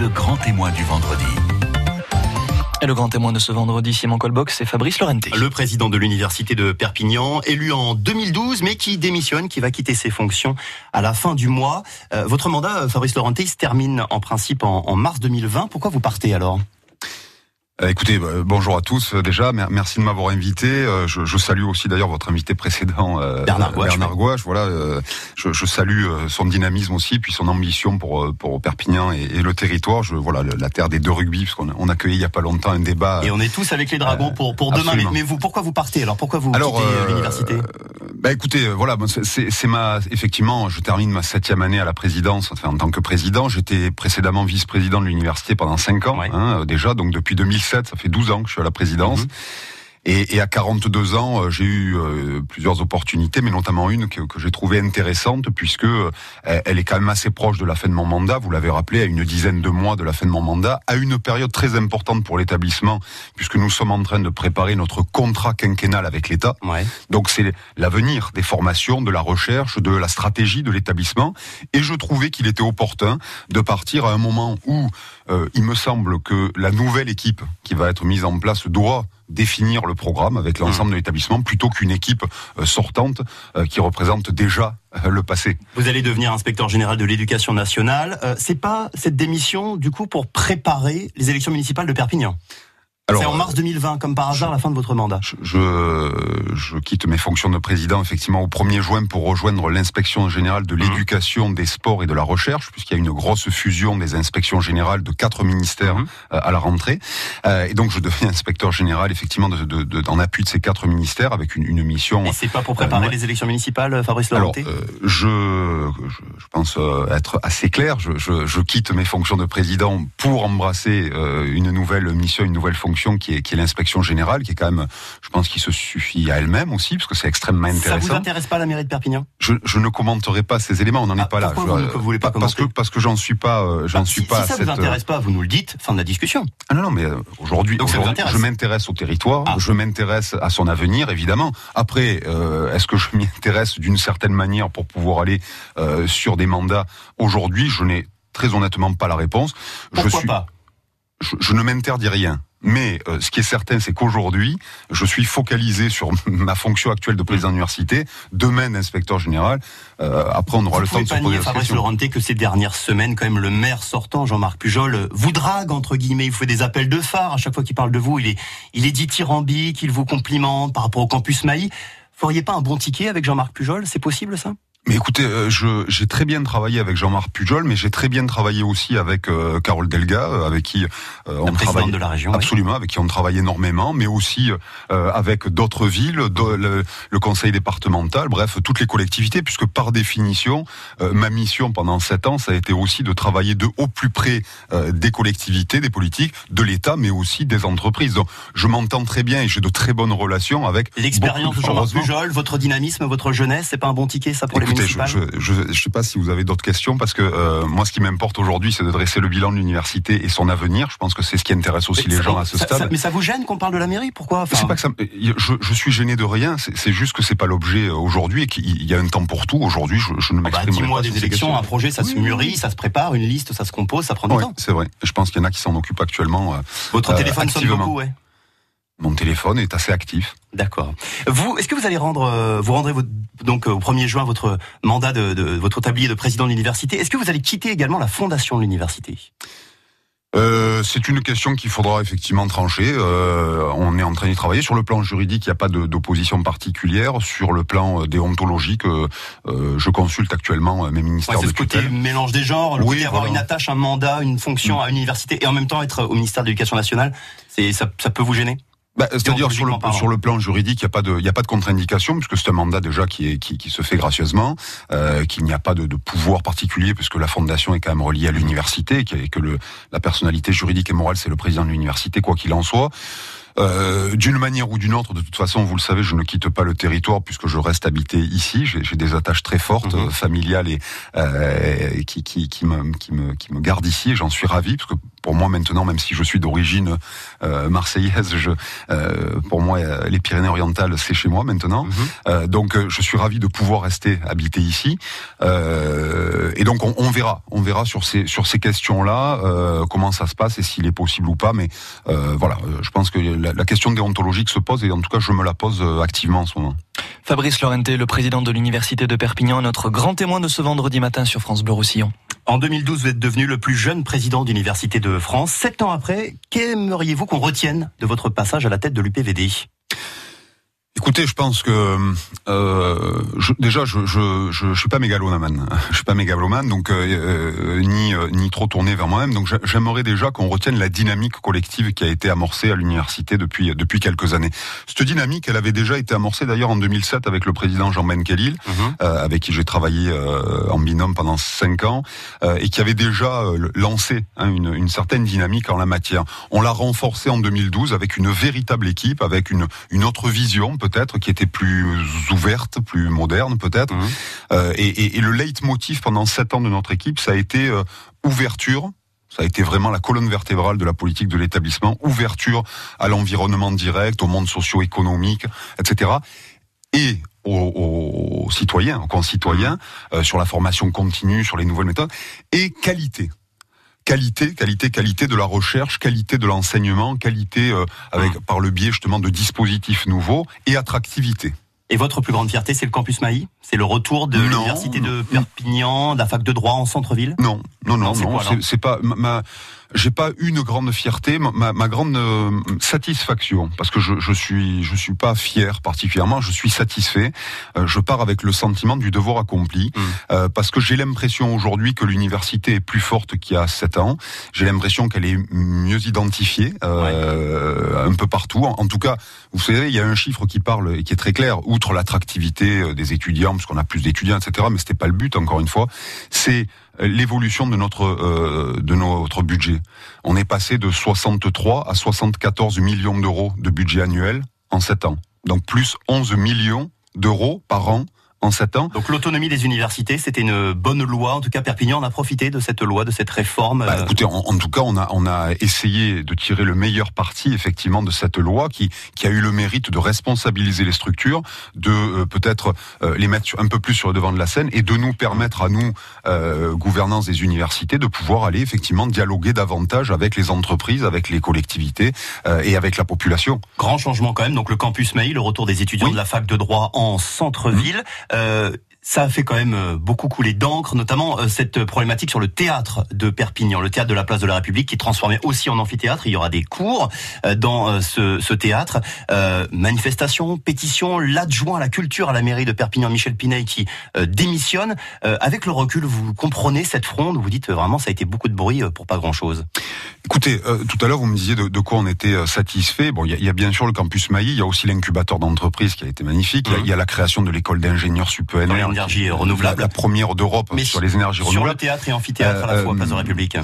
le grand témoin du vendredi. Et le grand témoin de ce vendredi, Simon Colbox, c'est Fabrice Lorente. Le président de l'université de Perpignan, élu en 2012, mais qui démissionne, qui va quitter ses fonctions à la fin du mois. Euh, votre mandat, Fabrice Lorente, il se termine en principe en, en mars 2020. Pourquoi vous partez alors? Écoutez, euh, bonjour à tous euh, déjà. Merci de m'avoir invité. Je, je, salue aussi d'ailleurs votre invité précédent, Bernard Gouache. Bernard Gouache voilà, je, je, salue son dynamisme aussi, puis son ambition pour pour Perpignan et, et le territoire. Je, voilà, la terre des deux rugby, parce qu'on a accueilli il y a pas longtemps un débat. Et on est tous avec les dragons pour pour demain. Mais, mais, vous, pourquoi vous partez alors? Pourquoi vous alors, quittez l'université? Bah écoutez, voilà, c'est ma effectivement, je termine ma septième année à la présidence. Enfin, en tant que président, j'étais précédemment vice-président de l'université pendant cinq ans hein, déjà, donc depuis 2000 ça fait 12 ans que je suis à la présidence. Mhm. Et, et, à 42 ans, euh, j'ai eu euh, plusieurs opportunités, mais notamment une que, que j'ai trouvée intéressante, puisque euh, elle est quand même assez proche de la fin de mon mandat. Vous l'avez rappelé, à une dizaine de mois de la fin de mon mandat, à une période très importante pour l'établissement, puisque nous sommes en train de préparer notre contrat quinquennal avec l'État. Ouais. Donc c'est l'avenir des formations, de la recherche, de la stratégie de l'établissement. Et je trouvais qu'il était opportun de partir à un moment où il me semble que la nouvelle équipe qui va être mise en place doit définir le programme avec l'ensemble de l'établissement plutôt qu'une équipe euh, sortante euh, qui représente déjà euh, le passé. Vous allez devenir inspecteur général de l'éducation nationale. c'est pas cette démission du coup pour préparer les élections municipales de Perpignan? C'est en mars 2020, comme par hasard, la fin de votre mandat. Je, je, quitte mes fonctions de président effectivement au 1er juin pour rejoindre l'inspection générale de mhm. l'éducation, des sports et de la recherche, puisqu'il y a une grosse fusion des inspections générales de quatre ministères mhm. euh, à la rentrée. Euh, et donc je deviens inspecteur général effectivement de, de, de, en appui de ces quatre ministères avec une, une mission. Et c'est pas pour préparer euh, les élections municipales, Fabrice Alors, je, pense être assez clair. Je, quitte mes fonctions de président pour embrasser une nouvelle mission, une nouvelle fonction qui est, qui est l'inspection générale, qui est quand même, je pense, qui se suffit à elle-même aussi, parce que c'est extrêmement intéressant. Ça vous intéresse pas la mairie de Perpignan? Je, je, ne commenterai pas ces éléments, on n'en est ah, pas là. Je, vous ne voulez pas parce que parce que j'en suis pas, euh, j'en bah, suis pas. Si ça cette... vous intéresse pas, vous nous le dites. Fin de la discussion. Ah non non, mais euh, aujourd'hui, je m'intéresse au territoire, ah. je m'intéresse à son avenir, évidemment. Après, euh, est-ce que je m'y intéresse d'une certaine manière pour pouvoir aller euh, sur des mandats? Aujourd'hui Je n'ai très honnêtement pas la réponse. Pourquoi je suis, pas? je, je ne m'interdis rien. Mais euh, ce qui est certain, c'est qu'aujourd'hui, je suis focalisé sur ma fonction actuelle de président d'université, demain inspecteur général. Euh, après, on aura le temps de se poser la Fabrice Laurenté que ces dernières semaines, quand même, le maire sortant, Jean-Marc Pujol, euh, vous drague entre guillemets. Il fait des appels de phare à chaque fois qu'il parle de vous. Il est, il est dithyrambique, il vous complimente par rapport au campus Maï. Feriez pas un bon ticket avec Jean-Marc Pujol? C'est possible ça? Mais écoutez, euh, je j'ai très bien travaillé avec Jean-Marc Pujol, mais j'ai très bien travaillé aussi avec euh, Carole Delga, euh, avec qui on travaille de la région, absolument, avec qui on travaille énormément, mais aussi avec d'autres villes, le, le, conseil départemental, bref, toutes les collectivités, puisque par définition, ma mission pendant sept ans, ça a été aussi de travailler de au plus près des collectivités, des politiques, de l'État, mais aussi des entreprises. Donc, je m'entends très bien et j'ai de très bonnes relations avec l'expérience de Jean-Marc Pujol, votre dynamisme, votre jeunesse, c'est pas un bon ticket ça pour les je ne sais pas si vous avez d'autres questions, parce que euh, moi, ce qui m'importe aujourd'hui, c'est de dresser le bilan de l'université et son avenir. Je pense que c'est ce qui intéresse aussi les gens à ce stade. mais ça vous gêne qu'on parle de la mairie? Pourquoi? Enfin... pas que ça, je, je, suis gêné de rien. C'est juste que c'est pas l'objet euh, aujourd'hui et qu'il y a un temps pour tout. Aujourd'hui, je, je, ne m'exprime ah bah, mois des élections, un projet, ça se mûrit, ça se prépare, une liste, ça se compose, ça prend du temps. C'est vrai. Je pense qu'il y en a qui s'en occupent actuellement. Euh, Votre téléphone sonne beaucoup, ouais. Mon téléphone est assez actif. D'accord. Vous, est-ce que vous allez rendre, euh, vous rendrez votre, donc euh, au 1er juin votre mandat de, de votre tablier de président de l'université? Est-ce que vous allez quitter également la fondation de l'université? Euh, c'est une question qu'il faudra effectivement trancher. Euh, on est en train d'y travailler. Sur le plan juridique, il n'y a pas d'opposition particulière. Sur le plan déontologique, euh, je consulte actuellement mes ministères ouais, C'est ce côté mélange des genres, le oui, côté avoir une attache, un mandat, une fonction mm. à l'université et en même temps être au ministère de l'Éducation nationale. Ça, ça peut vous gêner? Bah, C'est-à-dire sur le, sur le plan juridique, il n'y a pas de, il a pas de contre-indication puisque c'est un mandat déjà qui est qui, qui se fait gracieusement, euh, qu'il n'y a pas de, de, pouvoir particulier puisque la fondation est quand même reliée à l'université, et que le, la personnalité juridique et morale c'est le président de l'université quoi qu'il en soit. Euh, d'une manière ou d'une autre, de toute façon, vous le savez, je ne quitte pas le territoire puisque je reste habité ici. J'ai des attaches très fortes, mhm. familiales et euh, qui, qui, qui, me, qui, me, qui me gardent ici. J'en suis ravi parce que pour moi maintenant, même si je suis d'origine marseillaise, je, pour moi les Pyrénées-Orientales c'est chez moi maintenant. Mhm. donc je suis ravi de pouvoir rester habité ici. et donc on, on, verra, on verra sur ces sur ces questions-là comment ça se passe et s'il est possible ou pas. Mais voilà, je pense que la, la question déontologique se pose et en tout cas je me la pose activement en ce moment. Fabrice Laurenté, le président de l'Université de Perpignan, notre grand témoin de ce vendredi matin sur France Bleu Roussillon. En 2012, vous êtes devenu le plus jeune président d'Université de France. Sept ans après, qu'aimeriez-vous qu'on retienne de votre passage à la tête de l'UPVD Écoutez, je pense que euh, je, déjà, je, je, je, suis pas mégalomane. Je suis pas mégalomane, donc euh, euh, ni euh, ni trop tourné vers moi-même. Donc j'aimerais déjà qu'on retienne la dynamique collective qui a été amorcée à l'université depuis depuis quelques années. Cette dynamique, elle avait déjà été amorcée d'ailleurs en 2007 avec le président Jean Ben Khalil, mhm. avec qui j'ai travaillé en binôme pendant cinq ans, et qui avait déjà lancé hein, une, une certaine dynamique en la matière. On l'a renforcée en 2012 avec une véritable équipe, avec une une autre vision peut-être, qui était plus ouverte, plus moderne peut-être. Mmh. Euh, et, et, le leitmotiv pendant sept ans de notre équipe, ça a été euh, ouverture. Ça a été vraiment la colonne vertébrale de la politique de l'établissement, ouverture à l'environnement direct, au monde socio-économique, etc. Et aux, citoyens, aux concitoyens, mmh. euh, sur la formation continue, sur les nouvelles méthodes, et qualité qualité, qualité, qualité de la recherche, qualité de l'enseignement, qualité euh, avec ah. par le biais justement de dispositifs nouveaux et attractivité. Et votre plus grande fierté, c'est le campus Maï C'est le retour de l'université de Perpignan, de la fac de droit en centre-ville? Non, non, non, non, c'est pas ma, j'ai pas une grande fierté, ma, ma grande euh, satisfaction, parce que je, je suis je suis pas fier particulièrement, je suis satisfait. Euh, je pars avec le sentiment du devoir accompli, mm. euh, parce que j'ai l'impression aujourd'hui que l'université est plus forte qu'il y a sept ans. J'ai l'impression qu'elle est mieux identifiée un peu partout. En, tout cas, vous savez, il y a un chiffre qui parle et qui est très clair. Outre l'attractivité des étudiants, parce qu'on a plus d'étudiants, etc. Mais c'était pas le but, encore une fois. C'est l'évolution de notre euh, de notre budget. On est passé de 63 à 74 millions d'euros de budget annuel en 7 ans. Donc plus 11 millions d'euros par an en 7 ans. Donc l'autonomie des universités, c'était une bonne loi. En tout cas, Perpignan, on a profité de cette loi, de cette réforme. Bah, écoutez, en, tout cas, on a, on a essayé de tirer le meilleur parti, effectivement, de cette loi qui, qui a eu le mérite de responsabiliser les structures, de euh, peut-être euh, les mettre un peu plus sur le devant de la scène et de nous permettre à nous, euh, gouvernance des universités, de pouvoir aller effectivement dialoguer davantage avec les entreprises, avec les collectivités euh, et avec la population. Grand changement quand même. Donc le campus Maï, le retour des étudiants de la fac de droit en centre-ville. Euh, ça a fait quand même euh, beaucoup couler d'encre, notamment euh, cette problématique sur le théâtre de Perpignan, le théâtre de la place de la République, qui est transformé aussi en amphithéâtre. Il y aura des cours dans ce, ce théâtre. Euh, manifestation, pétition, l'adjoint à la culture à la mairie de Perpignan, Michel Pinet, qui démissionne. avec le recul, vous comprenez cette fronde Vous dites vraiment, ça a été beaucoup de bruit pour pas grand-chose? Écoutez, tout à l'heure, vous me disiez de, de quoi on était satisfait. Bon, il y, y, a bien sûr le campus Mailly, il y a aussi l'incubateur d'entreprise qui a été magnifique. Il y, a mmh. la création de l'école d'ingénieurs super énergie renouvelable. La, première d'Europe sur les énergies renouvelables. Sur le théâtre et amphithéâtre à la fois, place de euh, République.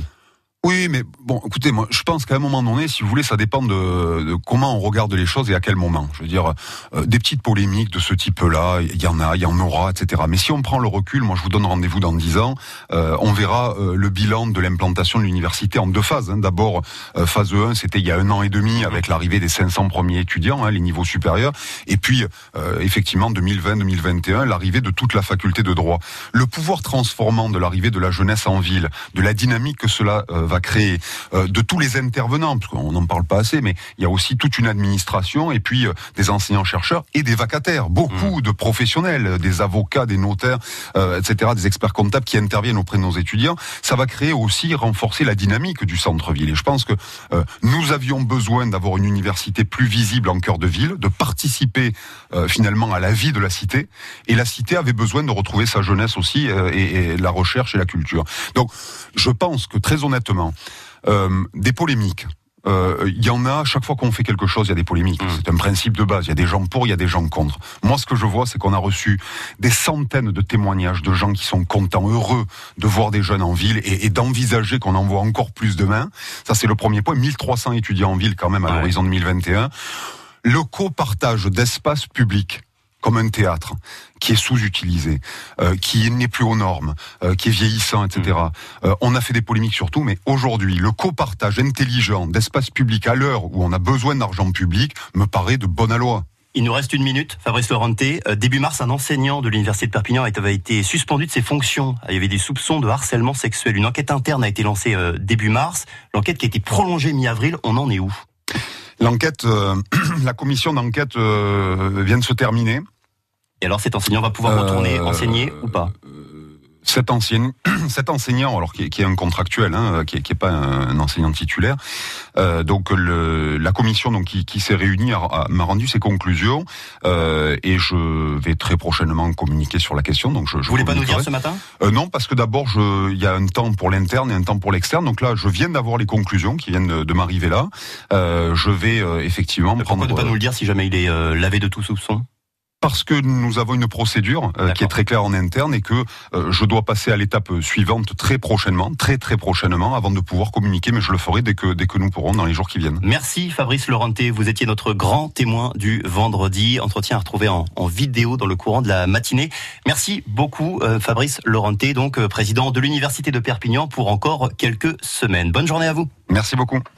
Oui, mais bon, écoutez, moi, je pense qu'à un moment donné, si vous voulez, ça dépend de, comment on regarde les choses et à quel moment. Je veux dire, euh, des petites polémiques de ce type-là, il y en a, il y en aura, etc. Mais si on prend le recul, moi, je vous donne rendez-vous dans dix ans, euh, on verra euh, le bilan de l'implantation de l'université en deux phases. Hein. D'abord, phase 1, c'était il y a un an et demi avec l'arrivée des 500 premiers étudiants, hein, les niveaux supérieurs, et puis effectivement 2020-2021, l'arrivée de toute la faculté de droit. Le pouvoir transformant de l'arrivée de la jeunesse en ville, de la dynamique que cela va créer, euh, de tous les intervenants, parce qu'on n'en parle pas assez, mais il y a aussi toute une administration et puis euh, des enseignants-chercheurs et des vacataires, beaucoup mmh. de professionnels, des avocats, des notaires, euh, etc., des experts comptables qui interviennent auprès de nos étudiants. Ça va créer aussi, renforcer la dynamique du centre-ville. Et je pense que nous avions besoin d'avoir une université plus visible en cœur de ville, de participer finalement à la vie de la cité. Et la cité avait besoin de retrouver sa jeunesse aussi et, et la recherche et la culture. Donc, je pense que très honnêtement, euh, des polémiques. Il euh, y en a, chaque fois qu'on fait quelque chose, il y a des polémiques. Mm. C'est un principe de base. Il y a des gens pour, il y a des gens contre. Moi, ce que je vois, c'est qu'on a reçu des centaines de témoignages de gens qui sont contents, heureux de voir des jeunes en ville et, d'envisager qu'on en voit encore plus demain. Ça, c'est le premier point. 1300 étudiants en ville quand même à l'horizon 2021. Le copartage d'espaces publics comme un théâtre qui est sous-utilisé, euh, qui n'est plus aux normes, euh, qui est vieillissant, etc. Mmh. Euh, on a fait des polémiques sur tout, mais aujourd'hui, le copartage intelligent d'espace public à l'heure où on a besoin d'argent public me paraît de bonne loi. Il nous reste une minute. Fabrice Laurenté, début mars, un enseignant de l'université de Perpignan avait été suspendu de ses fonctions. Il y avait des soupçons de harcèlement sexuel. Une enquête interne a été lancée début mars. L'enquête qui a été prolongée mi-avril, on en est où? L'enquête, la commission d'enquête vient de se terminer. Et alors cet enseignant va pouvoir retourner euh, enseigner ou pas? cet, ancien, cet enseignant, alors qui est, qui est un contractuel, hein, qui, n'est pas un, enseignant titulaire, euh, donc le, la commission donc qui, qui s'est réunie m'a rendu ses conclusions euh, et je vais très prochainement communiquer sur la question. Donc je, je vous voulez pas nous dire ce matin? Euh, Non, parce que d'abord il y a un temps pour l'interne et un temps pour l'externe. Donc là, je viens d'avoir les conclusions qui viennent de, de m'arriver là. Euh, je vais euh, effectivement. Pourquoi prendre, ne pas nous le dire si jamais il est lavé de tout soupçon? Parce que nous avons une procédure euh, qui est très claire en interne et que euh, je dois passer à l'étape suivante très prochainement, très très prochainement, avant de pouvoir communiquer, mais je le ferai dès que dès que nous pourrons dans les jours qui viennent. Merci Fabrice Laurenté, vous étiez notre grand témoin du vendredi. Entretien à retrouver en, en vidéo dans le courant de la matinée. Merci beaucoup euh, Fabrice Laurenté, donc président de l'université de Perpignan pour encore quelques semaines. Bonne journée à vous. Merci beaucoup.